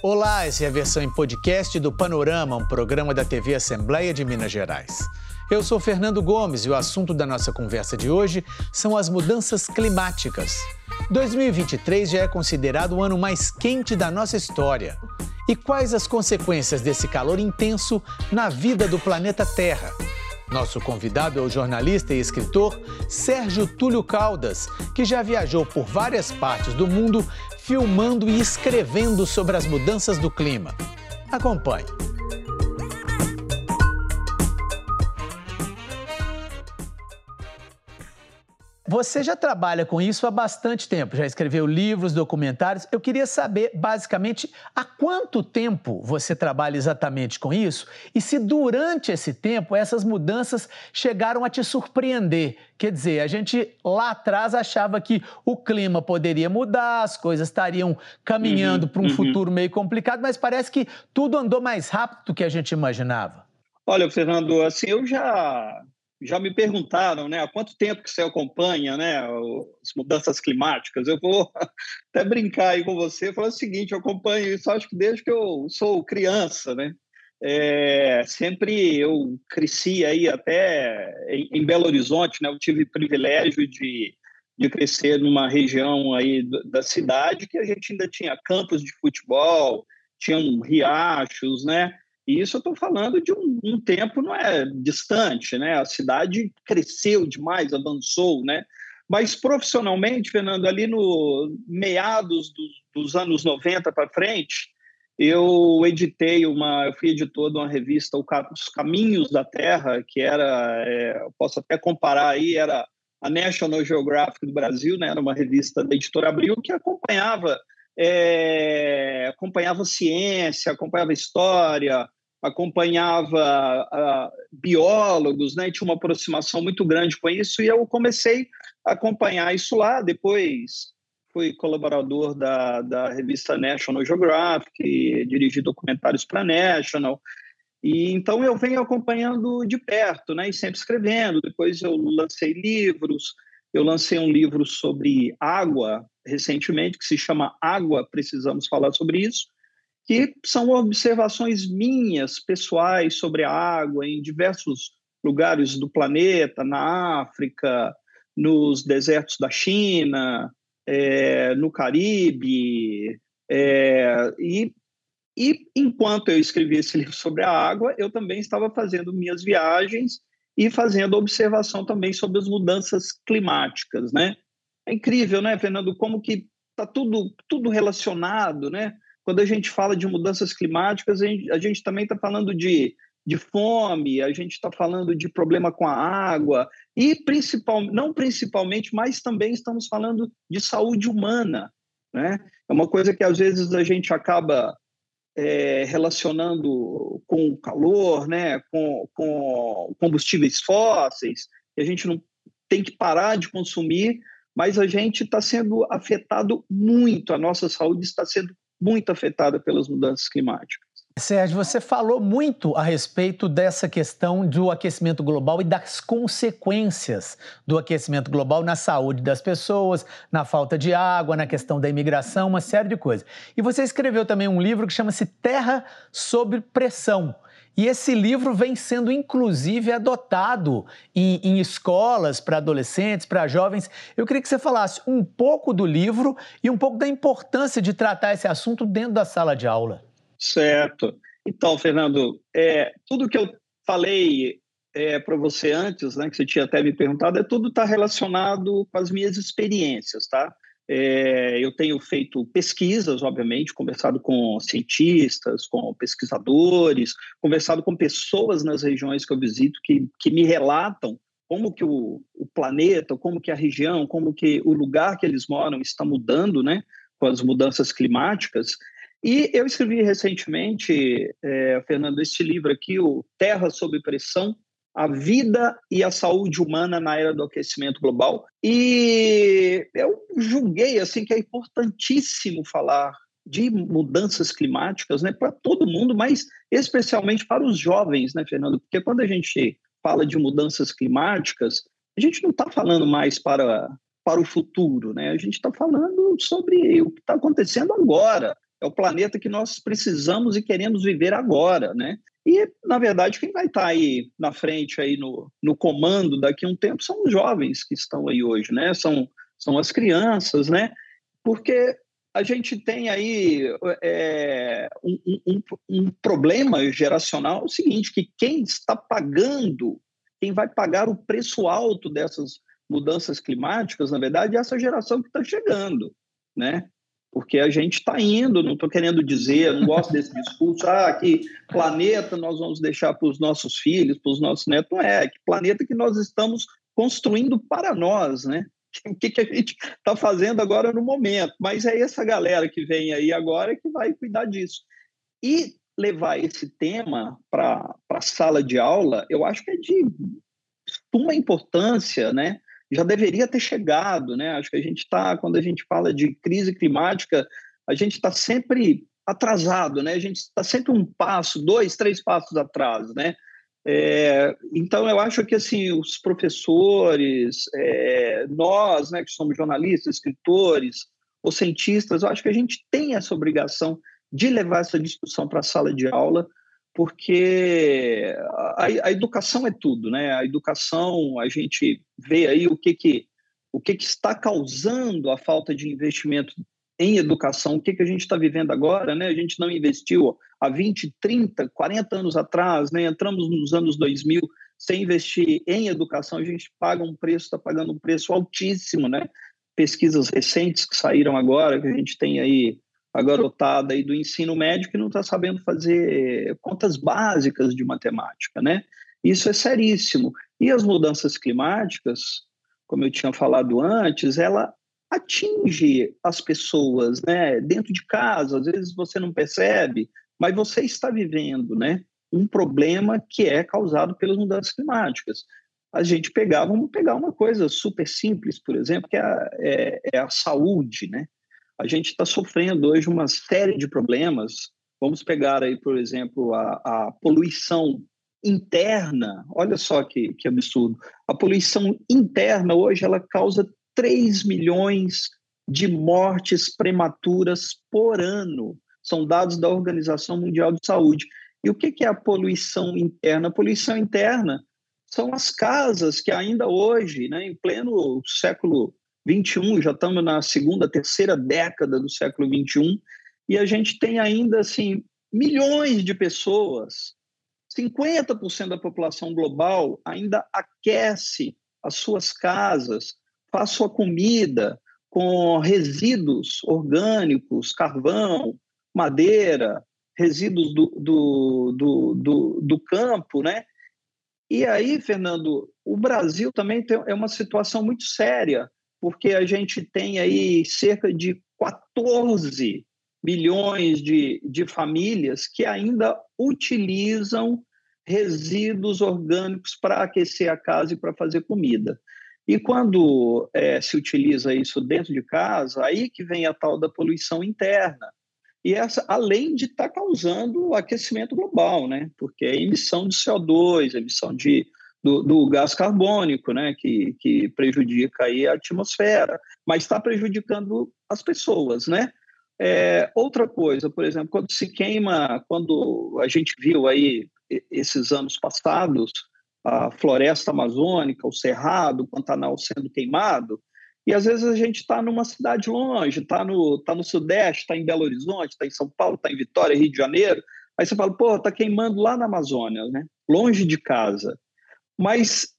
Olá, essa é a versão em podcast do Panorama, um programa da TV Assembleia de Minas Gerais. Eu sou Fernando Gomes e o assunto da nossa conversa de hoje são as mudanças climáticas. 2023 já é considerado o ano mais quente da nossa história. E quais as consequências desse calor intenso na vida do planeta Terra? Nosso convidado é o jornalista e escritor Sérgio Túlio Caldas, que já viajou por várias partes do mundo filmando e escrevendo sobre as mudanças do clima. Acompanhe. Você já trabalha com isso há bastante tempo, já escreveu livros, documentários. Eu queria saber, basicamente, há quanto tempo você trabalha exatamente com isso e se durante esse tempo essas mudanças chegaram a te surpreender. Quer dizer, a gente lá atrás achava que o clima poderia mudar, as coisas estariam caminhando uhum, para um uhum. futuro meio complicado, mas parece que tudo andou mais rápido do que a gente imaginava. Olha, Fernando, assim, eu já já me perguntaram, né, há quanto tempo que você acompanha, né, as mudanças climáticas. Eu vou até brincar aí com você, falar o seguinte: eu acompanho isso, acho que desde que eu sou criança, né. É, sempre eu cresci aí até em, em, Belo Horizonte, né. Eu tive privilégio de, de crescer numa região aí da cidade que a gente ainda tinha campos de futebol, tinham riachos, né. E isso eu estou falando de um, um, tempo não é distante, né? A cidade cresceu demais, avançou, né? Mas profissionalmente, Fernando, ali no meados dos, dos anos 90 para frente, eu editei uma, eu fui editor de uma revista, Os Caminhos da Terra, que era, é, posso até comparar aí, era a National Geographic do Brasil, né? Era uma revista da editora Abril que acompanhava é, acompanhava ciência, acompanhava história, acompanhava uh, biólogos, né, tinha uma aproximação muito grande com isso, e eu comecei a acompanhar isso lá. Depois fui colaborador da, da revista National Geographic, dirigi documentários para National, e então eu venho acompanhando de perto, né, e sempre escrevendo. Depois eu lancei livros, eu lancei um livro sobre água recentemente, que se chama Água, Precisamos Falar sobre Isso, que são observações minhas, pessoais, sobre a água em diversos lugares do planeta, na África, nos desertos da China, é, no Caribe. É, e, e enquanto eu escrevi esse livro sobre a água, eu também estava fazendo minhas viagens e fazendo observação também sobre as mudanças climáticas, né? É incrível, né, Fernando, como que está tudo, tudo relacionado, né? Quando a gente fala de mudanças climáticas, a gente, a gente também está falando de, de fome, a gente está falando de problema com a água, e principal, não principalmente, mas também estamos falando de saúde humana. Né? É uma coisa que às vezes a gente acaba é, relacionando com o calor, né? com, com combustíveis fósseis, que a gente não tem que parar de consumir, mas a gente está sendo afetado muito, a nossa saúde está sendo muito afetada pelas mudanças climáticas. Sérgio, você falou muito a respeito dessa questão do aquecimento global e das consequências do aquecimento global na saúde das pessoas, na falta de água, na questão da imigração, uma série de coisas. E você escreveu também um livro que chama-se Terra sob Pressão. E esse livro vem sendo, inclusive, adotado em, em escolas para adolescentes, para jovens. Eu queria que você falasse um pouco do livro e um pouco da importância de tratar esse assunto dentro da sala de aula. Certo. Então, Fernando, é, tudo que eu falei é, para você antes, né, que você tinha até me perguntado, é tudo está relacionado com as minhas experiências, tá? É, eu tenho feito pesquisas, obviamente, conversado com cientistas, com pesquisadores, conversado com pessoas nas regiões que eu visito que, que me relatam como que o, o planeta, como que a região, como que o lugar que eles moram está mudando, né, com as mudanças climáticas. E eu escrevi recentemente, é, Fernando, este livro aqui, o Terra sob Pressão, a vida e a saúde humana na era do aquecimento global. E eu julguei assim que é importantíssimo falar de mudanças climáticas, né, para todo mundo, mas especialmente para os jovens, né, Fernando? Porque quando a gente fala de mudanças climáticas, a gente não está falando mais para para o futuro, né? A gente está falando sobre o que está acontecendo agora. É o planeta que nós precisamos e queremos viver agora, né? E, na verdade, quem vai estar aí na frente, aí no, no comando daqui a um tempo, são os jovens que estão aí hoje, né? São, são as crianças, né? Porque a gente tem aí é, um, um, um, problema geracional o seguinte, que quem está pagando, quem vai pagar o preço alto dessas mudanças climáticas, na verdade, é essa geração que está chegando, né? Porque a gente está indo, não estou querendo dizer, não gosto desse discurso, ah, que planeta nós vamos deixar para os nossos filhos, para os nossos netos, não é, que planeta que nós estamos construindo para nós, né? O que, que a gente está fazendo agora no momento, mas é essa galera que vem aí agora que vai cuidar disso. E levar esse tema para a sala de aula, eu acho que é de suma importância, né? Já deveria ter chegado, né? Acho que a gente está, quando a gente fala de crise climática, a gente está sempre atrasado, né? A gente está sempre um passo, dois, três passos atrás, né? É, então eu acho que assim os professores, é, nós, né, que somos jornalistas, escritores ou cientistas, eu acho que a gente tem essa obrigação de levar essa discussão para a sala de aula porque a, a, educação é tudo, né? A educação, a gente vê aí o que que o que, que está causando a falta de investimento em educação, o que, que a gente está vivendo agora, né? A gente não investiu há 20, 30, 40 anos atrás, né? Entramos nos anos 2000 sem investir em educação, a gente paga um preço, está pagando um preço altíssimo, né? Pesquisas recentes que saíram agora, que a gente tem aí a garotada aí do ensino médio que não está sabendo fazer contas básicas de matemática, né? Isso é seríssimo. E as mudanças climáticas, como eu tinha falado antes, ela atinge as pessoas, né? Dentro de casa, às vezes você não percebe, mas você está vivendo, né? Um problema que é causado pelas mudanças climáticas. A gente pegar, vamos pegar uma coisa super simples, por exemplo, que é a, é, é a saúde, né? A gente está sofrendo hoje uma série de problemas. Vamos pegar aí, por exemplo, a, a poluição interna. Olha só que, que absurdo. A poluição interna hoje ela causa 3 milhões de mortes prematuras por ano. São dados da Organização Mundial de Saúde. E o que é a poluição interna? A poluição interna são as casas que ainda hoje, né, em pleno século 21, já estamos na segunda, terceira década do século 21, e a gente tem ainda assim milhões de pessoas, 50% da população global ainda aquece as suas casas, faz sua comida com resíduos orgânicos, carvão, madeira, resíduos do, do, do, do, do campo, né? E aí, Fernando, o Brasil também tem, é uma situação muito séria, porque a gente tem aí cerca de 14 milhões de, de famílias que ainda utilizam resíduos orgânicos para aquecer a casa e para fazer comida. E quando é, se utiliza isso dentro de casa, aí que vem a tal da poluição interna. E essa, além de estar tá causando aquecimento global, né? Porque é emissão de CO2, emissão de do, do, gás carbônico, né, que, que prejudica aí a atmosfera, mas está prejudicando as pessoas, né? É, outra coisa, por exemplo, quando se queima, quando a gente viu aí esses anos passados a floresta amazônica, o cerrado, o Pantanal sendo queimado, e às vezes a gente está numa cidade longe, está no, tá no Sudeste, está em Belo Horizonte, está em São Paulo, está em Vitória, Rio de Janeiro, aí você fala, pô, está queimando lá na Amazônia, né? longe de casa. Mas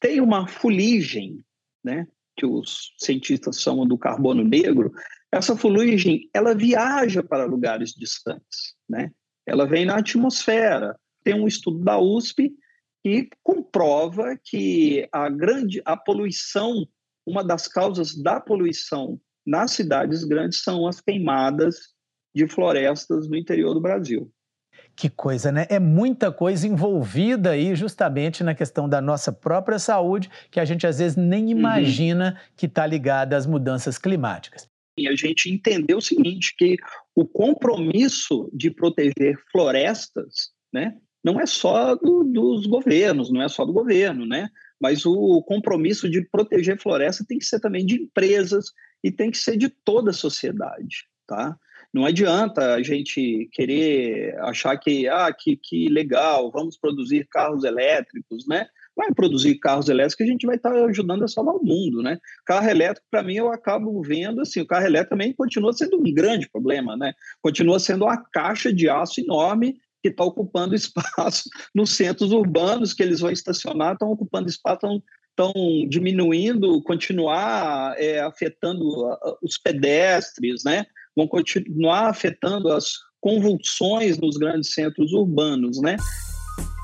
tem uma fuligem, né, que os cientistas chamam do carbono negro. Essa fuligem, ela viaja para lugares distantes, né? Ela vem na atmosfera. Tem um estudo da USP que comprova que a grande a poluição, uma das causas da poluição nas cidades grandes são as queimadas de florestas no interior do Brasil. Que coisa, né? É muita coisa envolvida aí justamente na questão da nossa própria saúde, que a gente às vezes nem uhum. imagina uhum. que está ligada às mudanças climáticas. E a gente entendeu o seguinte, que o compromisso de proteger florestas, né, não é só do, dos governos, não é só do governo, né? Mas o compromisso de proteger floresta tem que ser também de empresas e tem que ser de toda a sociedade, tá? Não adianta a gente querer achar que, ah, que, que legal, vamos produzir carros elétricos, né? Vai produzir carros elétricos, a gente vai estar ajudando a salvar o mundo, né? Carro elétrico, para mim, eu acabo vendo assim, o carro elétrico também continua sendo um grande problema, né? Continua sendo uma caixa de aço enorme que está ocupando espaço nos centros urbanos que eles vão estacionar, estão ocupando espaço, estão estão diminuindo, continuar é, afetando os pedestres, né? Vão continuar afetando as convulsões nos grandes centros urbanos, né?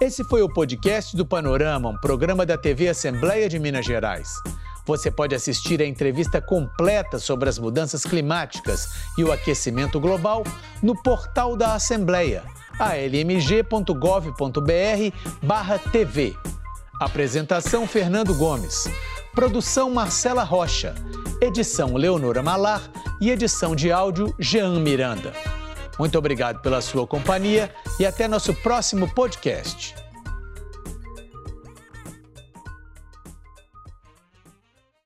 Esse foi o podcast do Panorama, um programa da TV Assembleia de Minas Gerais. Você pode assistir a entrevista completa sobre as mudanças climáticas e o aquecimento global no portal da Assembleia, almg.gov.br/tv. Apresentação Fernando Gomes. Produção Marcela Rocha. Edição Leonora Malar e edição de áudio Jean Miranda. Muito obrigado pela sua companhia e até nosso próximo podcast.